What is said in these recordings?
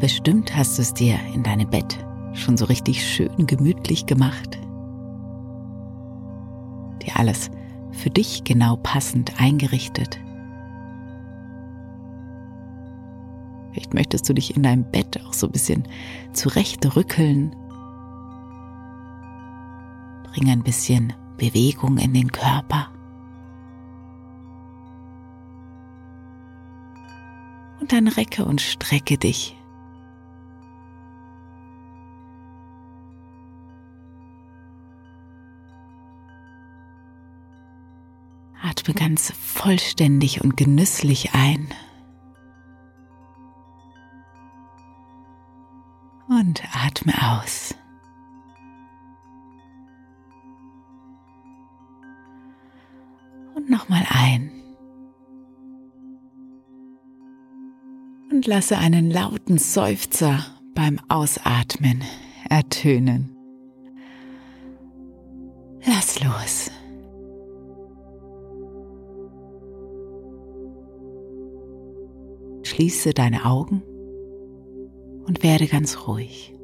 Bestimmt hast du es dir in deinem Bett schon so richtig schön gemütlich gemacht. Dir alles für dich genau passend eingerichtet. Vielleicht möchtest du dich in deinem Bett auch so ein bisschen zurechtrückeln. Bring ein bisschen Bewegung in den Körper. Und dann recke und strecke dich. Atme ganz vollständig und genüsslich ein. Und atme aus. Und nochmal ein. Und lasse einen lauten Seufzer beim Ausatmen ertönen. Lass los. Schließe deine Augen und werde ganz ruhig.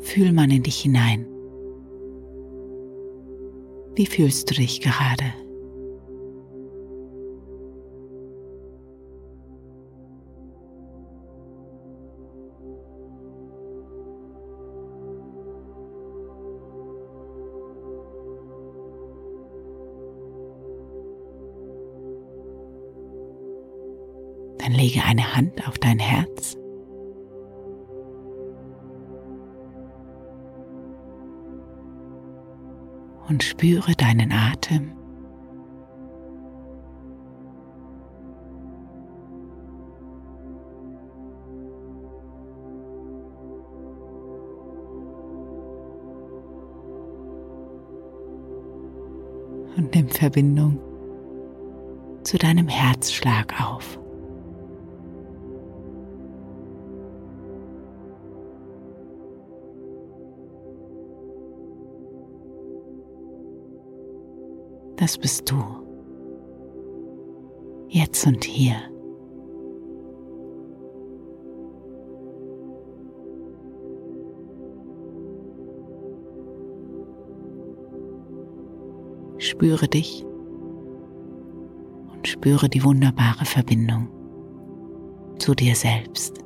Fühl man in dich hinein. Wie fühlst du dich gerade? Dann lege eine Hand auf dein Herz. Und spüre deinen Atem. Und nimm Verbindung zu deinem Herzschlag auf. Das bist du. Jetzt und hier. Spüre dich und spüre die wunderbare Verbindung zu dir selbst.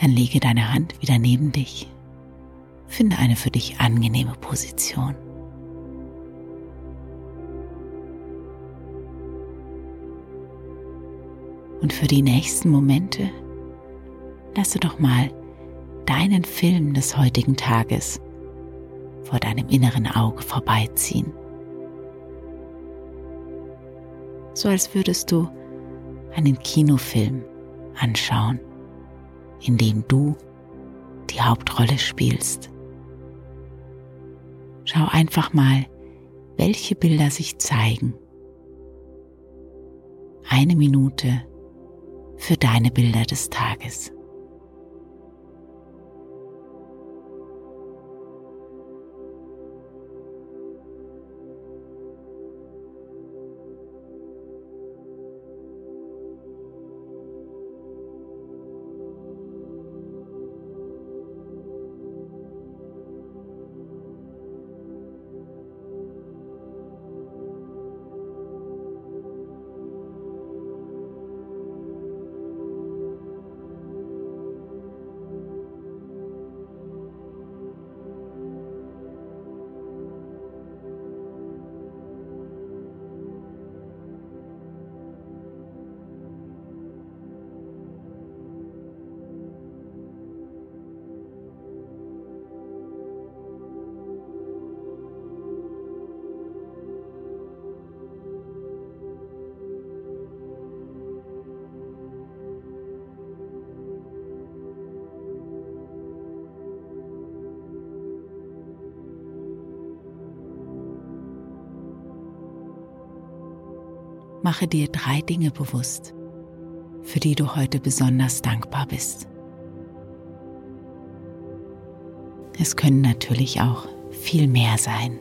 Dann lege deine Hand wieder neben dich. Finde eine für dich angenehme Position. Und für die nächsten Momente lasse doch mal deinen Film des heutigen Tages vor deinem inneren Auge vorbeiziehen. So als würdest du einen Kinofilm anschauen in dem du die Hauptrolle spielst. Schau einfach mal, welche Bilder sich zeigen. Eine Minute für deine Bilder des Tages. Mache dir drei Dinge bewusst, für die du heute besonders dankbar bist. Es können natürlich auch viel mehr sein.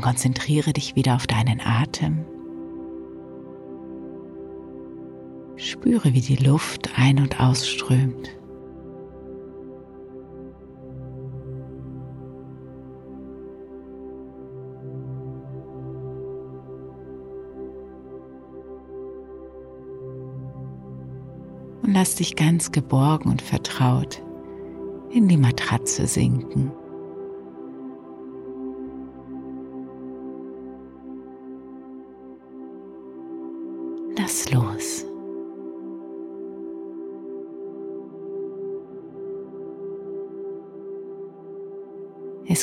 Dann konzentriere dich wieder auf deinen Atem. Spüre, wie die Luft ein- und ausströmt. Und lass dich ganz geborgen und vertraut in die Matratze sinken.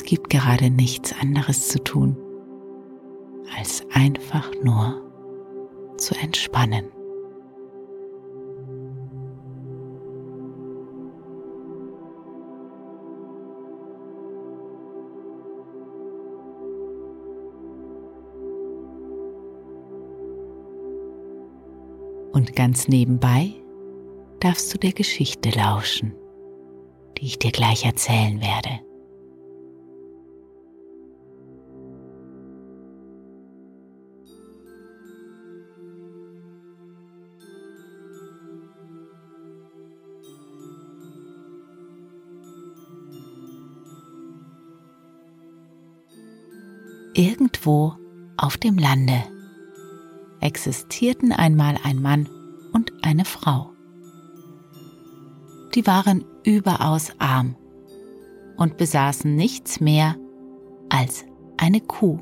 Gibt gerade nichts anderes zu tun, als einfach nur zu entspannen. Und ganz nebenbei darfst du der Geschichte lauschen, die ich dir gleich erzählen werde. Irgendwo auf dem Lande existierten einmal ein Mann und eine Frau. Die waren überaus arm und besaßen nichts mehr als eine Kuh.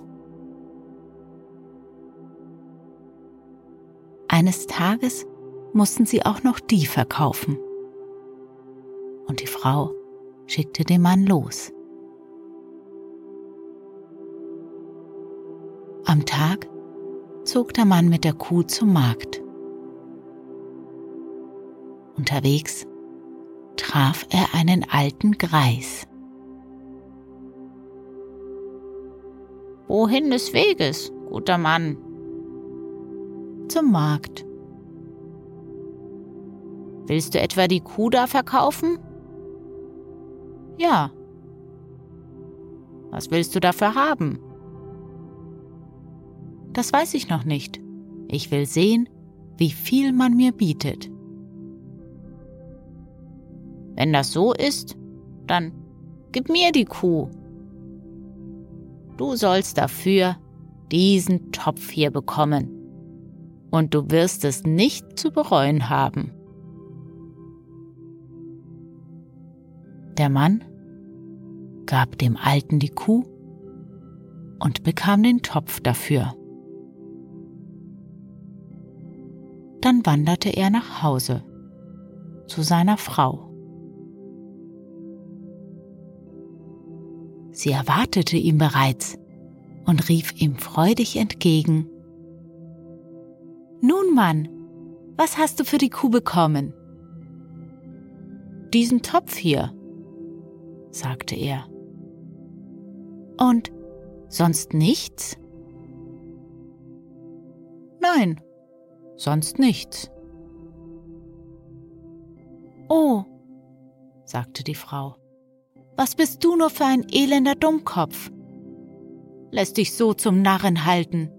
Eines Tages mussten sie auch noch die verkaufen. Und die Frau schickte den Mann los. Am Tag zog der Mann mit der Kuh zum Markt. Unterwegs traf er einen alten Greis. Wohin des Weges, guter Mann? Zum Markt. Willst du etwa die Kuh da verkaufen? Ja. Was willst du dafür haben? Das weiß ich noch nicht. Ich will sehen, wie viel man mir bietet. Wenn das so ist, dann gib mir die Kuh. du sollst dafür diesen Topf hier bekommen. Und du wirst es nicht zu bereuen haben. Der Mann gab dem Alten die Kuh und bekam den Topf dafür. Dann wanderte er nach Hause zu seiner Frau. Sie erwartete ihn bereits und rief ihm freudig entgegen. Nun, Mann, was hast du für die Kuh bekommen? Diesen Topf hier, sagte er. Und sonst nichts? Nein, sonst nichts. Oh, sagte die Frau, was bist du nur für ein elender Dummkopf? Lässt dich so zum Narren halten.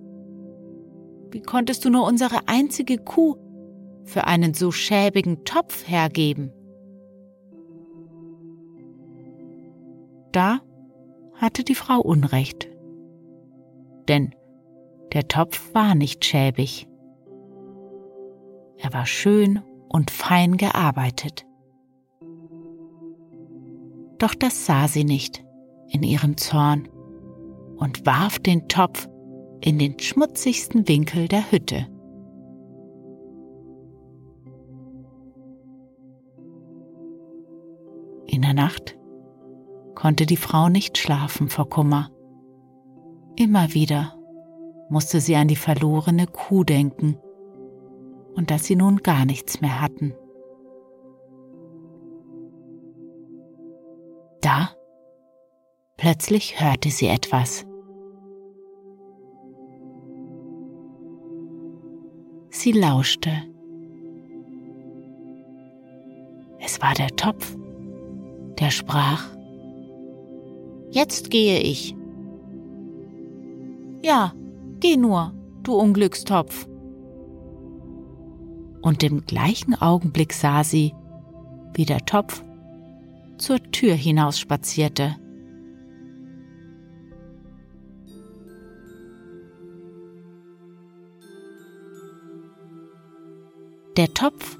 Wie konntest du nur unsere einzige Kuh für einen so schäbigen Topf hergeben? Da hatte die Frau Unrecht. Denn der Topf war nicht schäbig. Er war schön und fein gearbeitet. Doch das sah sie nicht in ihrem Zorn und warf den Topf in den schmutzigsten Winkel der Hütte. In der Nacht konnte die Frau nicht schlafen vor Kummer. Immer wieder musste sie an die verlorene Kuh denken und dass sie nun gar nichts mehr hatten. Da plötzlich hörte sie etwas. Sie lauschte. Es war der Topf, der sprach. Jetzt gehe ich. Ja, geh nur, du Unglückstopf. Und im gleichen Augenblick sah sie, wie der Topf zur Tür hinaus spazierte. Der Topf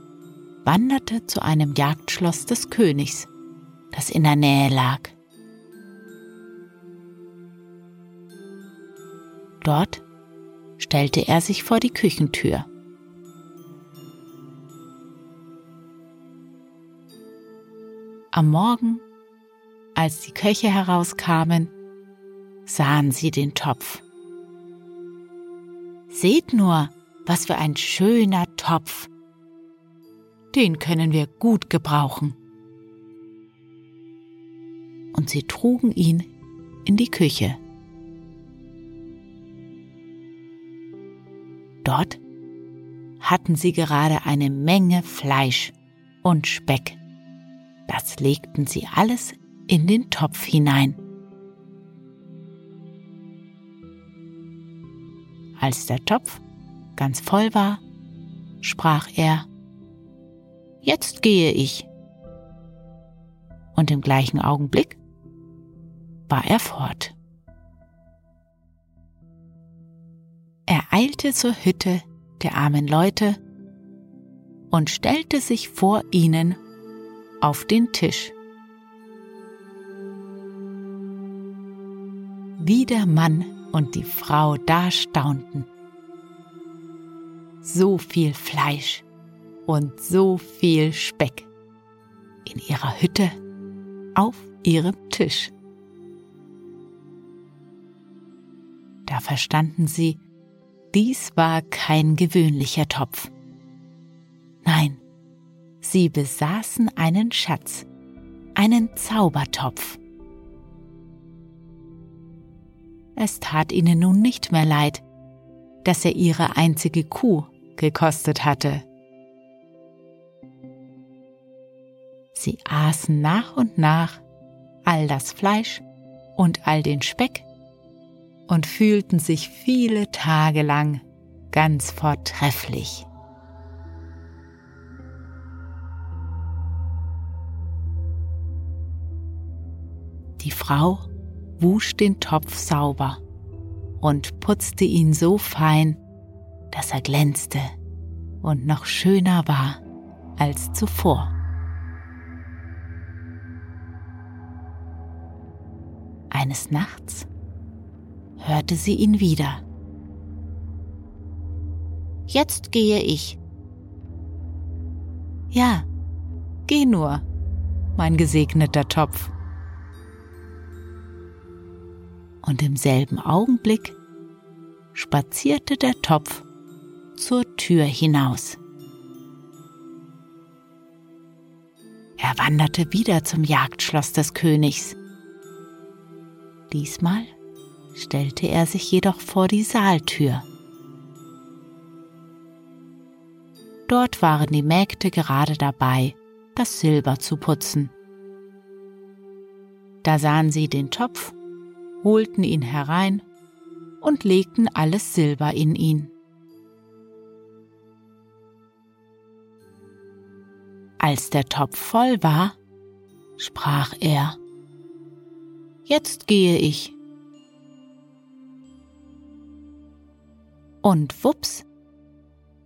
wanderte zu einem Jagdschloss des Königs, das in der Nähe lag. Dort stellte er sich vor die Küchentür. Am Morgen, als die Köche herauskamen, sahen sie den Topf. Seht nur, was für ein schöner Topf. Den können wir gut gebrauchen. Und sie trugen ihn in die Küche. Dort hatten sie gerade eine Menge Fleisch und Speck. Das legten sie alles in den Topf hinein. Als der Topf ganz voll war, sprach er, Jetzt gehe ich. Und im gleichen Augenblick war er fort. Er eilte zur Hütte der armen Leute und stellte sich vor ihnen auf den Tisch. Wie der Mann und die Frau da staunten. So viel Fleisch und so viel Speck in ihrer Hütte auf ihrem Tisch. Da verstanden sie, dies war kein gewöhnlicher Topf. Nein, sie besaßen einen Schatz, einen Zaubertopf. Es tat ihnen nun nicht mehr leid, dass er ihre einzige Kuh gekostet hatte. Sie aßen nach und nach all das Fleisch und all den Speck, und fühlten sich viele Tage lang ganz vortrefflich. Frau wusch den Topf sauber und putzte ihn so fein, dass er glänzte und noch schöner war als zuvor. Eines Nachts hörte sie ihn wieder. Jetzt gehe ich. Ja, geh nur, mein gesegneter Topf. Und im selben Augenblick spazierte der Topf zur Tür hinaus. Er wanderte wieder zum Jagdschloss des Königs. Diesmal stellte er sich jedoch vor die Saaltür. Dort waren die Mägde gerade dabei, das Silber zu putzen. Da sahen sie den Topf, holten ihn herein und legten alles Silber in ihn. Als der Topf voll war, sprach er, Jetzt gehe ich. Und wups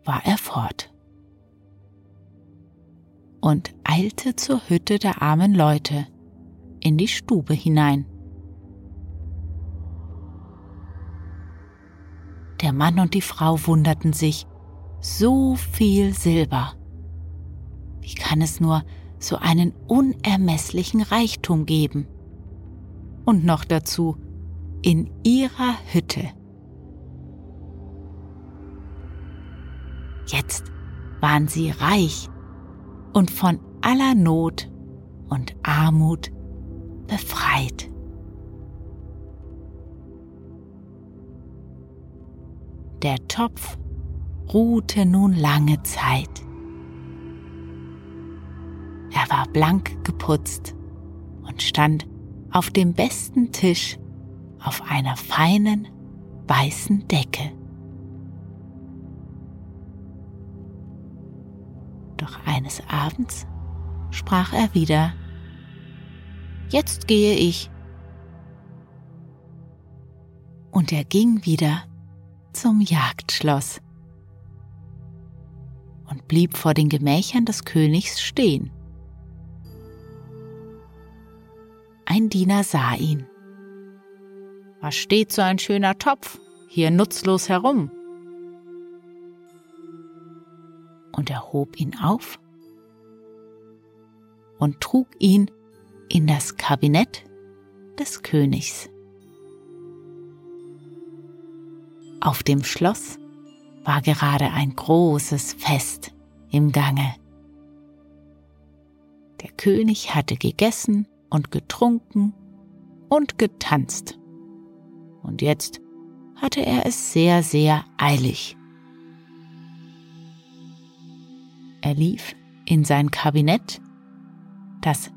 war er fort und eilte zur Hütte der armen Leute in die Stube hinein. Der Mann und die Frau wunderten sich, so viel Silber. Wie kann es nur so einen unermesslichen Reichtum geben? Und noch dazu in ihrer Hütte. Jetzt waren sie reich und von aller Not und Armut befreit. Der Topf ruhte nun lange Zeit. Er war blank geputzt und stand auf dem besten Tisch auf einer feinen weißen Decke. Doch eines Abends sprach er wieder, Jetzt gehe ich. Und er ging wieder zum Jagdschloss und blieb vor den Gemächern des Königs stehen. Ein Diener sah ihn. Was steht so ein schöner Topf hier nutzlos herum? Und er hob ihn auf und trug ihn in das Kabinett des Königs. Auf dem Schloss war gerade ein großes Fest im Gange. Der König hatte gegessen und getrunken und getanzt. Und jetzt hatte er es sehr, sehr eilig. Er lief in sein Kabinett, das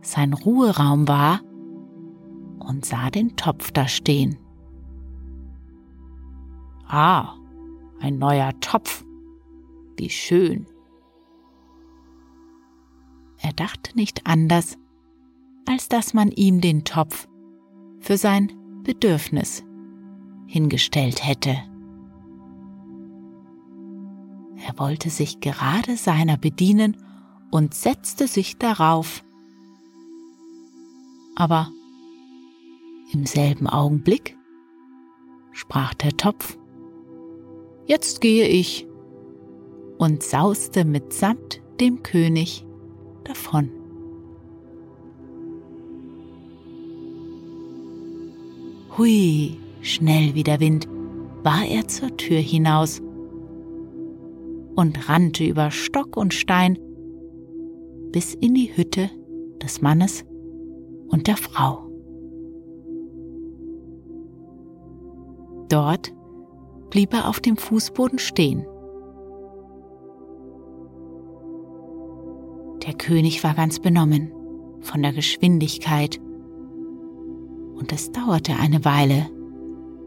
sein Ruheraum war, und sah den Topf da stehen. Ah, ein neuer Topf. Wie schön. Er dachte nicht anders, als dass man ihm den Topf für sein Bedürfnis hingestellt hätte. Er wollte sich gerade seiner bedienen und setzte sich darauf. Aber im selben Augenblick sprach der Topf, Jetzt gehe ich und sauste mitsamt dem König davon. Hui, schnell wie der Wind war er zur Tür hinaus und rannte über Stock und Stein bis in die Hütte des Mannes und der Frau. Dort blieb er auf dem Fußboden stehen. Der König war ganz benommen von der Geschwindigkeit und es dauerte eine Weile,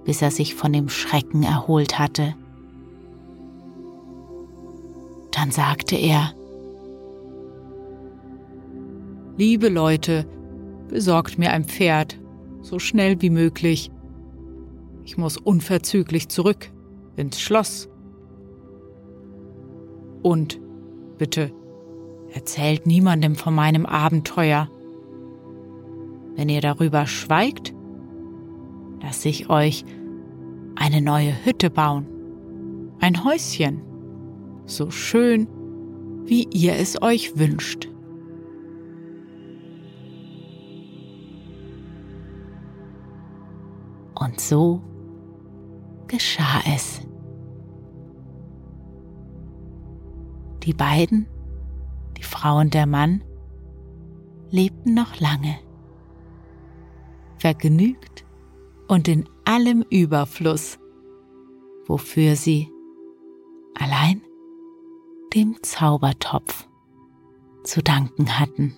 bis er sich von dem Schrecken erholt hatte. Dann sagte er, Liebe Leute, besorgt mir ein Pferd, So schnell wie möglich. Ich muss unverzüglich zurück ins Schloss. Und bitte erzählt niemandem von meinem Abenteuer. Wenn ihr darüber schweigt, lasse ich euch eine neue Hütte bauen. Ein Häuschen. So schön, wie ihr es euch wünscht. Und so geschah es. Die beiden, die Frau und der Mann, lebten noch lange, vergnügt und in allem Überfluss, wofür sie allein dem Zaubertopf zu danken hatten.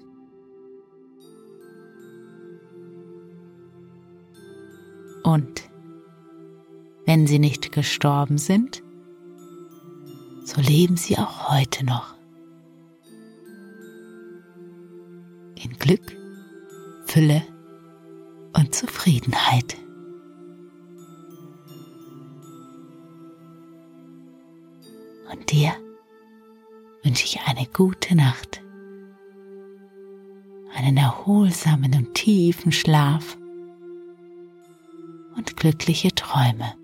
Und wenn sie nicht gestorben sind, so leben sie auch heute noch. In Glück, Fülle und Zufriedenheit. Und dir wünsche ich eine gute Nacht, einen erholsamen und tiefen Schlaf und glückliche Träume.